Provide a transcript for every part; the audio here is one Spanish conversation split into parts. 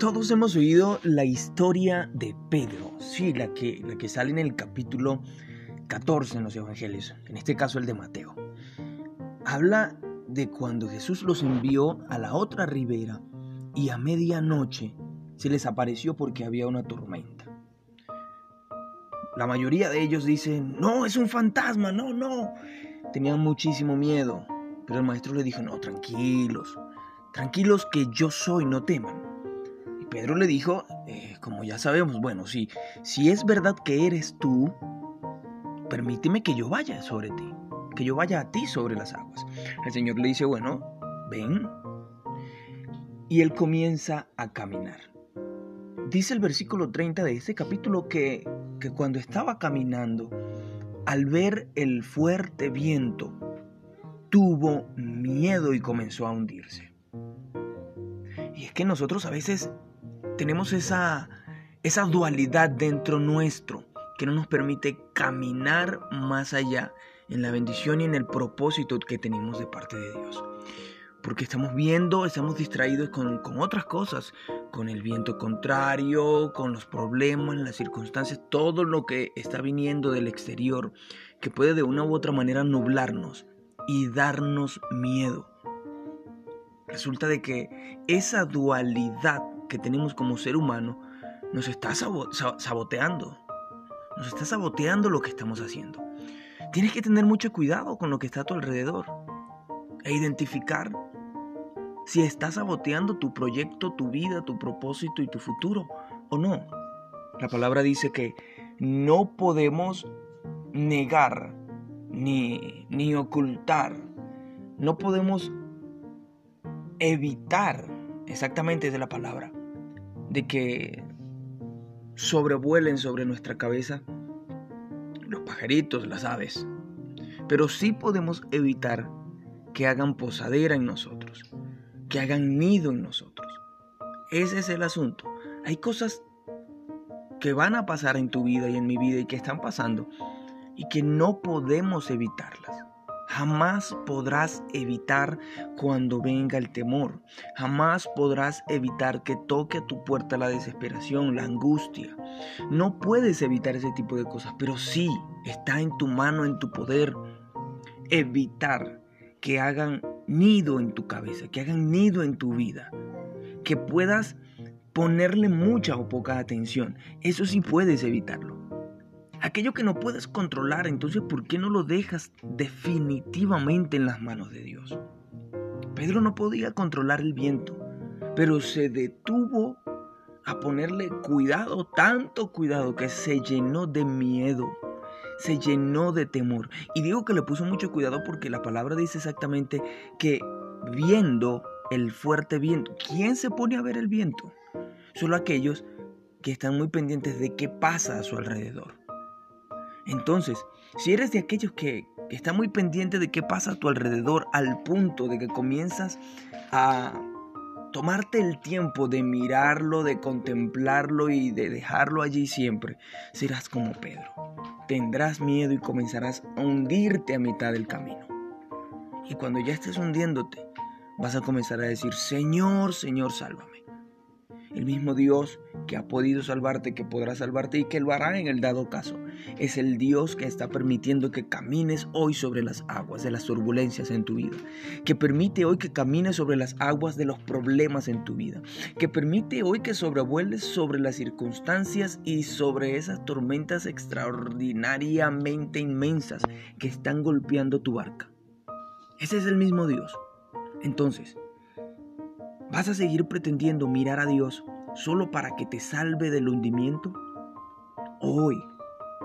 Todos hemos oído la historia de Pedro, sí, la que, la que sale en el capítulo 14 en los Evangelios, en este caso el de Mateo. Habla de cuando Jesús los envió a la otra ribera y a medianoche se les apareció porque había una tormenta. La mayoría de ellos dicen, no, es un fantasma, no, no. Tenían muchísimo miedo, pero el maestro le dijo, no, tranquilos, tranquilos que yo soy, no teman. Pedro le dijo, eh, como ya sabemos, bueno, si, si es verdad que eres tú, permíteme que yo vaya sobre ti, que yo vaya a ti sobre las aguas. El Señor le dice, bueno, ven. Y él comienza a caminar. Dice el versículo 30 de este capítulo que, que cuando estaba caminando, al ver el fuerte viento, tuvo miedo y comenzó a hundirse. Y es que nosotros a veces tenemos esa, esa dualidad dentro nuestro que no nos permite caminar más allá en la bendición y en el propósito que tenemos de parte de Dios. Porque estamos viendo, estamos distraídos con, con otras cosas, con el viento contrario, con los problemas, las circunstancias, todo lo que está viniendo del exterior, que puede de una u otra manera nublarnos y darnos miedo. Resulta de que esa dualidad que tenemos como ser humano nos está saboteando. Nos está saboteando lo que estamos haciendo. Tienes que tener mucho cuidado con lo que está a tu alrededor e identificar si está saboteando tu proyecto, tu vida, tu propósito y tu futuro o no. La palabra dice que no podemos negar ni, ni ocultar, no podemos evitar, exactamente de la palabra, de que sobrevuelen sobre nuestra cabeza los pajaritos, las aves. Pero sí podemos evitar que hagan posadera en nosotros, que hagan nido en nosotros. Ese es el asunto. Hay cosas que van a pasar en tu vida y en mi vida y que están pasando y que no podemos evitarlas. Jamás podrás evitar cuando venga el temor. Jamás podrás evitar que toque a tu puerta la desesperación, la angustia. No puedes evitar ese tipo de cosas, pero sí está en tu mano, en tu poder, evitar que hagan nido en tu cabeza, que hagan nido en tu vida, que puedas ponerle mucha o poca atención. Eso sí puedes evitarlo aquello que no puedes controlar, entonces ¿por qué no lo dejas definitivamente en las manos de Dios? Pedro no podía controlar el viento, pero se detuvo a ponerle cuidado, tanto cuidado, que se llenó de miedo, se llenó de temor. Y digo que le puso mucho cuidado porque la palabra dice exactamente que viendo el fuerte viento, ¿quién se pone a ver el viento? Solo aquellos que están muy pendientes de qué pasa a su alrededor. Entonces, si eres de aquellos que están muy pendientes de qué pasa a tu alrededor al punto de que comienzas a tomarte el tiempo de mirarlo, de contemplarlo y de dejarlo allí siempre, serás como Pedro. Tendrás miedo y comenzarás a hundirte a mitad del camino. Y cuando ya estés hundiéndote, vas a comenzar a decir, Señor, Señor, sálvame el mismo Dios que ha podido salvarte, que podrá salvarte y que lo hará en el dado caso. Es el Dios que está permitiendo que camines hoy sobre las aguas de las turbulencias en tu vida, que permite hoy que camines sobre las aguas de los problemas en tu vida, que permite hoy que sobrevueles sobre las circunstancias y sobre esas tormentas extraordinariamente inmensas que están golpeando tu barca. Ese es el mismo Dios. Entonces, ¿Vas a seguir pretendiendo mirar a Dios solo para que te salve del hundimiento? Hoy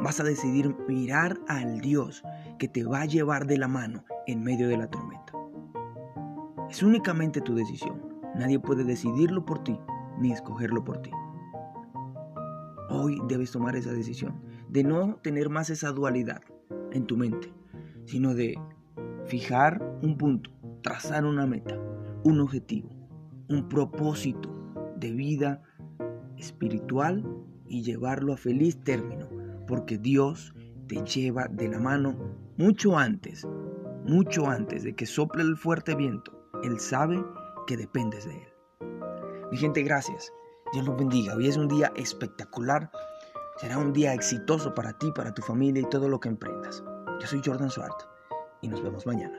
vas a decidir mirar al Dios que te va a llevar de la mano en medio de la tormenta. Es únicamente tu decisión. Nadie puede decidirlo por ti ni escogerlo por ti. Hoy debes tomar esa decisión de no tener más esa dualidad en tu mente, sino de fijar un punto, trazar una meta, un objetivo un propósito de vida espiritual y llevarlo a feliz término, porque Dios te lleva de la mano mucho antes, mucho antes de que sople el fuerte viento. Él sabe que dependes de Él. Mi gente, gracias. Dios los bendiga. Hoy es un día espectacular. Será un día exitoso para ti, para tu familia y todo lo que emprendas. Yo soy Jordan Suárez y nos vemos mañana.